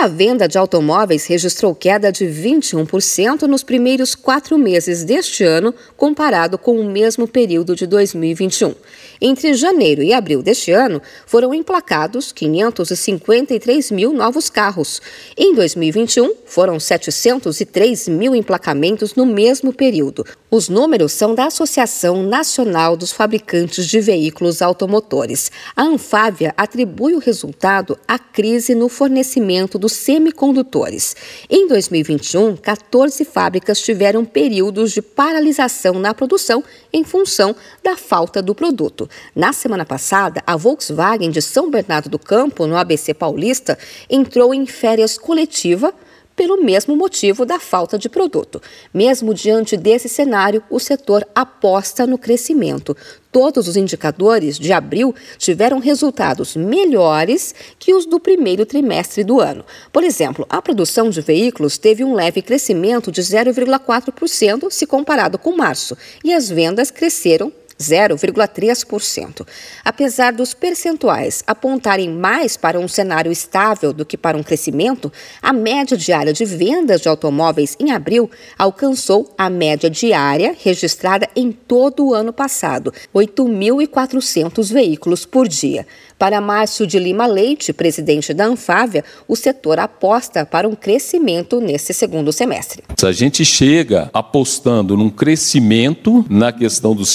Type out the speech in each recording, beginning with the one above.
A venda de automóveis registrou queda de 21% nos primeiros quatro meses deste ano, comparado com o mesmo período de 2021. Entre janeiro e abril deste ano, foram emplacados 553 mil novos carros. Em 2021, foram 703 mil emplacamentos no mesmo período. Os números são da Associação Nacional dos Fabricantes de Veículos Automotores. A Anfávia atribui o resultado à crise no fornecimento dos semicondutores. Em 2021, 14 fábricas tiveram períodos de paralisação na produção em função da falta do produto. Na semana passada, a Volkswagen de São Bernardo do Campo, no ABC Paulista, entrou em férias coletiva pelo mesmo motivo da falta de produto. Mesmo diante desse cenário, o setor aposta no crescimento. Todos os indicadores de abril tiveram resultados melhores que os do primeiro trimestre do ano. Por exemplo, a produção de veículos teve um leve crescimento de 0,4% se comparado com março, e as vendas cresceram 0,3%. Apesar dos percentuais apontarem mais para um cenário estável do que para um crescimento, a média diária de vendas de automóveis em abril alcançou a média diária registrada em todo o ano passado, 8.400 veículos por dia. Para Márcio de Lima Leite, presidente da Anfávia, o setor aposta para um crescimento nesse segundo semestre. A gente chega apostando num crescimento na questão dos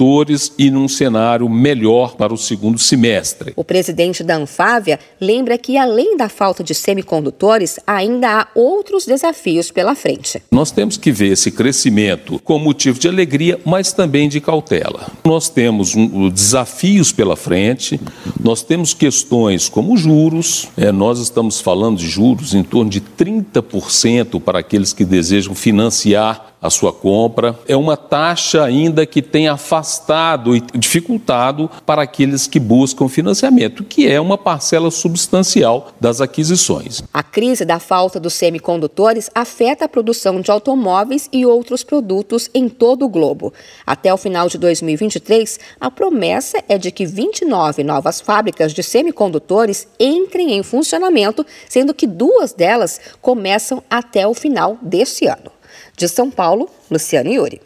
semicondutores e num cenário melhor para o segundo semestre. O presidente da Anfávia lembra que, além da falta de semicondutores, ainda há outros desafios pela frente. Nós temos que ver esse crescimento com motivo de alegria, mas também de cautela. Nós temos desafios pela frente, nós temos questões como juros, é, nós estamos falando de juros em torno de 30% para aqueles que desejam financiar a sua compra. É uma taxa ainda que tem afastado e dificultado para aqueles que buscam financiamento, que é uma parcela substancial das aquisições. A crise da falta dos semicondutores afeta a produção de automóveis e outros produtos em todo o globo. Até o final de 2023, a promessa é de que 29 novas fábricas de semicondutores entrem em funcionamento, sendo que duas delas começam até o final deste ano. De São Paulo, Luciano Iuri.